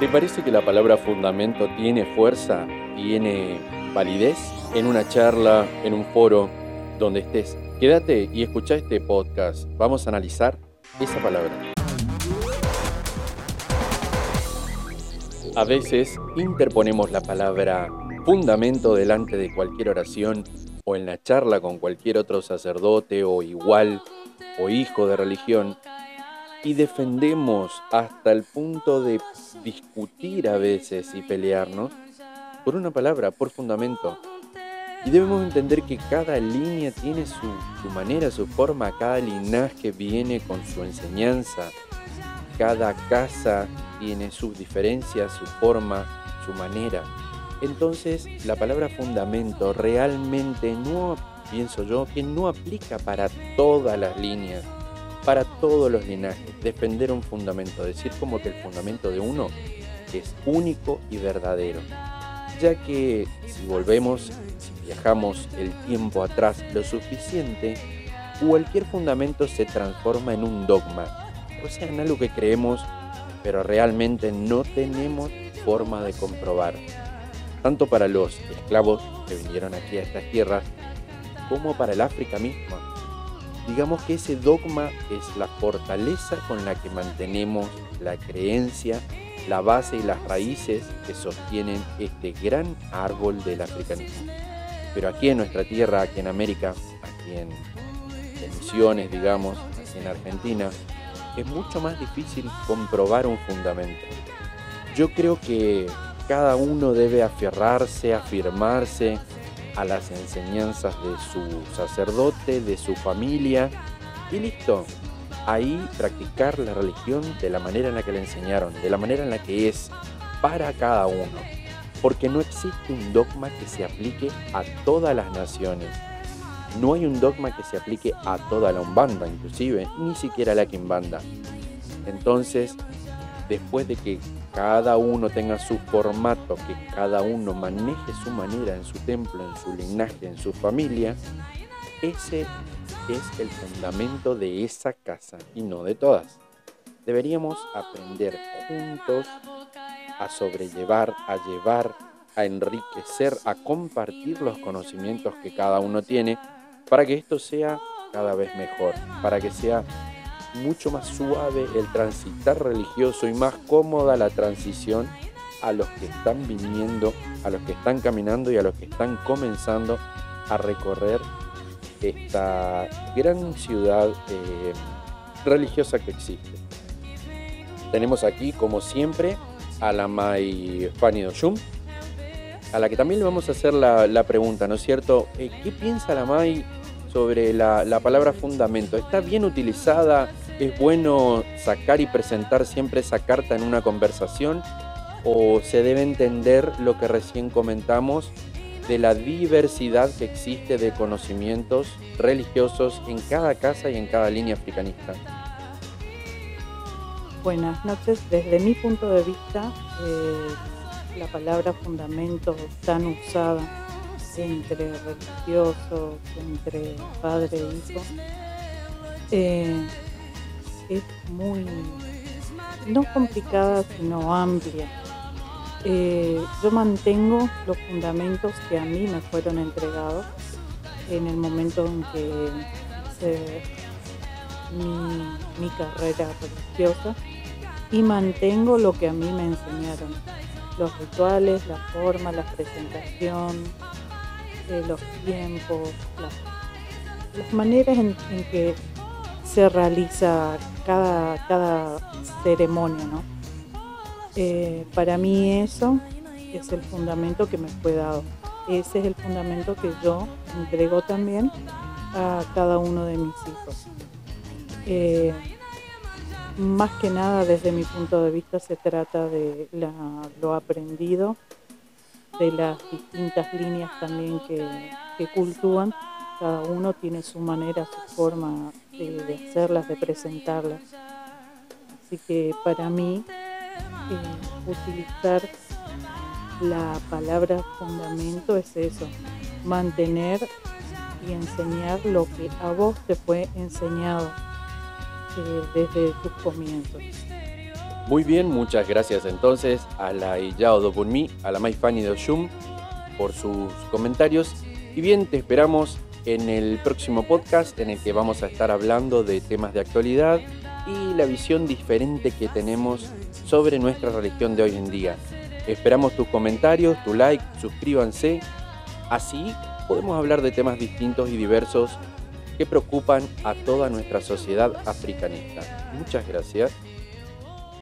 ¿Te parece que la palabra fundamento tiene fuerza, tiene validez en una charla, en un foro, donde estés? Quédate y escucha este podcast. Vamos a analizar esa palabra. A veces interponemos la palabra fundamento delante de cualquier oración o en la charla con cualquier otro sacerdote o igual o hijo de religión y defendemos hasta el punto de discutir a veces y pelearnos por una palabra, por fundamento. Y debemos entender que cada línea tiene su, manera, su forma, cada linaje viene con su enseñanza, cada casa tiene sus diferencias, su forma, su manera. Entonces la palabra fundamento realmente no, pienso yo, que no aplica para todas las líneas para todos los linajes, defender un fundamento, decir como que el fundamento de uno es único y verdadero, ya que si volvemos, si viajamos el tiempo atrás lo suficiente, cualquier fundamento se transforma en un dogma, o sea, en algo que creemos, pero realmente no tenemos forma de comprobar, tanto para los esclavos que vinieron aquí a estas tierras, como para el África misma Digamos que ese dogma es la fortaleza con la que mantenemos la creencia, la base y las raíces que sostienen este gran árbol del africanismo. Pero aquí en nuestra tierra, aquí en América, aquí en, Misiones, digamos, aquí en Argentina, es mucho más difícil comprobar un fundamento. Yo creo que cada uno debe aferrarse, afirmarse a las enseñanzas de su sacerdote, de su familia y listo. Ahí practicar la religión de la manera en la que le enseñaron, de la manera en la que es para cada uno. Porque no existe un dogma que se aplique a todas las naciones. No hay un dogma que se aplique a toda la Umbanda, inclusive, ni siquiera a la Quimbanda. Entonces, después de que cada uno tenga su formato, que cada uno maneje su manera en su templo, en su linaje, en su familia, ese es el fundamento de esa casa y no de todas. Deberíamos aprender juntos a sobrellevar, a llevar, a enriquecer, a compartir los conocimientos que cada uno tiene para que esto sea cada vez mejor, para que sea mucho más suave el transitar religioso y más cómoda la transición a los que están viniendo, a los que están caminando y a los que están comenzando a recorrer esta gran ciudad eh, religiosa que existe. Tenemos aquí, como siempre, a la Mai Fanny Doshum, a la que también le vamos a hacer la, pregunta, ¿no es cierto? Eh, ¿Qué piensa la Mai sobre la palabra fundamento? ¿Está bien utilizada? ¿Es bueno sacar y presentar siempre esa carta en una conversación? ¿O se debe entender lo que recién comentamos de la diversidad que existe de conocimientos religiosos en cada casa y en cada línea africanista? Buenas noches. Desde mi punto de vista, eh, la palabra fundamento tan usada entre religiosos, entre padre e hijo, eh, es muy, no complicada, sino amplia. Eh, yo mantengo los fundamentos que a mí me fueron entregados en el momento en que hice mi, carrera religiosa y mantengo lo que a mí me enseñaron. Los rituales, la forma, la presentación, eh, los tiempos, las, maneras en, en que se realiza cada, cada ceremonia, ¿no? Eh, para mí eso es el fundamento que me fue dado. Ese es el fundamento que yo entrego también a cada uno de mis hijos. Eh, más que nada desde mi punto de vista se trata de lo aprendido, de las distintas líneas también que, que cultúan. Cada uno tiene su manera, su forma de, hacerlas, de presentarlas. Así que para mí, eh, utilizar la palabra fundamento es eso, mantener y enseñar lo que a vos te fue enseñado eh, desde tus comienzos. Muy bien, muchas gracias entonces a la Iyao Dopunmi, a la Maifani de Oshum por sus comentarios. Y bien, te esperamos en el próximo podcast en el que vamos a estar hablando de temas de actualidad y la visión diferente que tenemos sobre nuestra religión de hoy en día. Esperamos tus comentarios, tu like, suscríbanse. Así podemos hablar de temas distintos y diversos que preocupan a toda nuestra sociedad africanista. Muchas gracias.